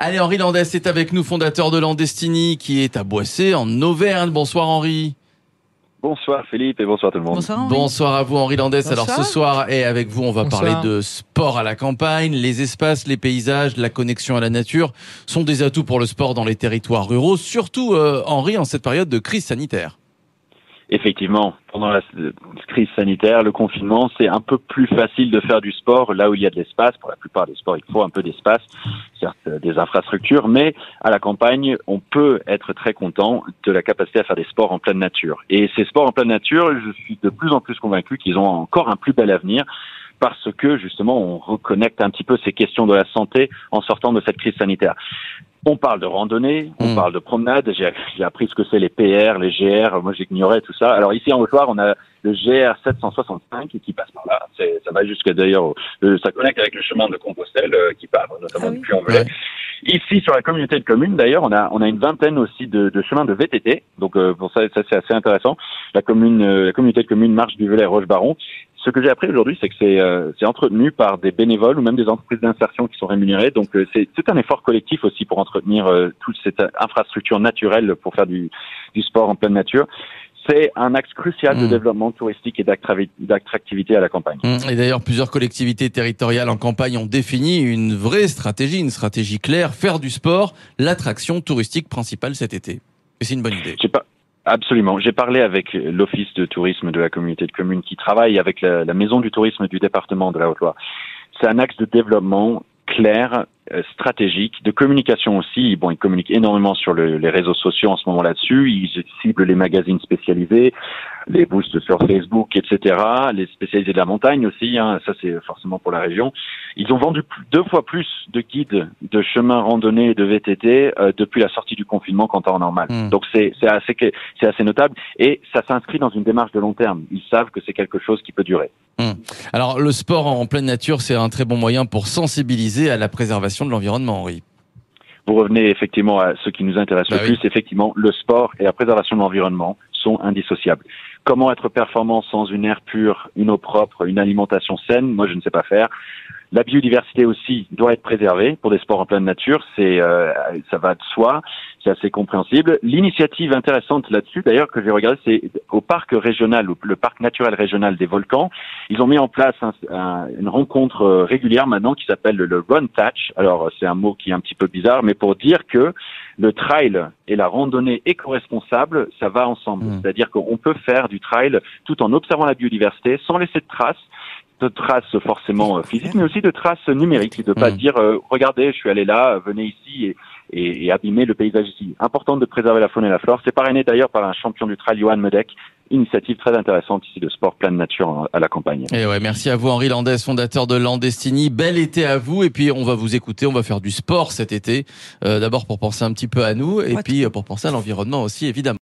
Allez, Henri Landès est avec nous, fondateur de Landestini, qui est à Boissé, en Auvergne. Bonsoir Henri. Bonsoir Philippe et bonsoir tout le monde. Bonsoir, Henri. Bonsoir à vous Henri Landès. Alors ce soir, et avec vous, on va Bonsoir. parler de sport à la campagne. Les espaces, les paysages, la connexion à la nature sont des atouts pour le sport dans les territoires ruraux, surtout euh, Henri en cette période de crise sanitaire. Effectivement, pendant la crise sanitaire, le confinement, c'est un peu plus facile de faire du sport là où il y a de l'espace. Pour la plupart des sports, il faut un peu d'espace, certes euh, des infrastructures, mais à la campagne, on peut être très content de la capacité à faire des sports en pleine nature. Et ces sports en pleine nature, je suis de plus en plus convaincu qu'ils ont encore un plus bel avenir parce que justement, on reconnecte un petit peu ces questions de la santé en sortant de cette crise sanitaire. On parle de randonnée, on Mm. parle de promenade. J'ai j'ai appris ce que c'est les PR, les GR. Moi, j'ignorais tout ça. Alors ici en Haute-Loire, on a le GR 765 qui passe par là. C'est- Ça va jusqu'à d'ailleurs, au- le- ça connecte avec le chemin de Compostelle euh, qui part notamment Ah oui. depuis Anglais. Ouais. Ici, sur la communauté de communes, d'ailleurs, on a, on a une vingtaine aussi de, de chemins de VTT. Donc, euh, pour ça, ça c'est assez intéressant. La commune, euh, la communauté de communes Marche du Velay Roche-Baron. Ce que j'ai appris aujourd'hui, c'est que c'est euh, c'est entretenu par des bénévoles ou même des entreprises d'insertion qui sont rémunérées. Donc, euh, c'est un effort collectif aussi pour entretenir euh, toute cette infrastructure naturelle pour faire du, du sport en pleine nature. C'est un axe crucial de Mm. développement touristique et d'attractivité à la campagne. Et d'ailleurs, plusieurs collectivités territoriales en campagne ont défini une vraie stratégie, une stratégie claire, faire du sport l'attraction touristique principale cet été. Et c'est une bonne idée. Pas absolument. J'ai parlé avec l'office de tourisme de la communauté de communes qui travaille avec la, maison du tourisme du département de la Haute-Loire. C'est un axe de développement clair, stratégique, de communication aussi. Bon, ils communiquent énormément sur le- les réseaux sociaux en ce moment là-dessus. Ils ciblent les magazines spécialisés, les boosts sur Facebook, etc. Les spécialisés de la montagne aussi. Hein, ça, c'est forcément pour la région. Ils ont vendu deux fois plus de guides de chemins randonnés et de VTT euh, depuis la sortie du confinement qu'en temps normal. Mm. Donc c'est assez assez notable et ça s'inscrit dans une démarche de long terme. Ils savent que c'est quelque chose qui peut durer. Alors, le sport en pleine nature, c'est un très bon moyen pour sensibiliser à la préservation de l'environnement, Henri. Vous revenez effectivement à ce qui nous intéresse Bah le oui. plus. Effectivement, le sport et la préservation de l'environnement sont indissociables. Comment être performant sans une air pure, une eau propre, une alimentation saine? Moi, je ne sais pas faire. La biodiversité aussi doit être préservée pour des sports en pleine nature. C'est, euh, ça va de soi. C'est assez compréhensible. L'initiative intéressante là-dessus, d'ailleurs, que j'ai regardé, c'est au parc régional, le parc naturel régional des volcans. Ils ont mis en place un- un- une rencontre euh, régulière maintenant qui s'appelle le Run Touch. Alors, c'est un mot qui est un petit peu bizarre, mais pour dire que le trail et la randonnée éco-responsable, ça va ensemble. Mm. C'est-à-dire qu'on peut faire du trail tout en observant la biodiversité, sans laisser de traces de traces forcément euh, physiques, mais aussi de traces numériques, de pas Mm. dire euh, regardez, je suis allé là, euh, venez ici et, et, et abîmer le paysage ici. Important de préserver la faune et la flore. C'est parrainé d'ailleurs par un champion du trail, Johan Medek. Initiative très intéressante ici de sport pleine nature en- à la campagne. Et ouais, merci à vous Henri Landès, fondateur de Landestini. Bel été à vous et puis on va vous écouter, on va faire du sport cet été. Euh, D'abord pour penser un petit peu à nous et Ouais. puis euh, pour penser à l'environnement aussi évidemment.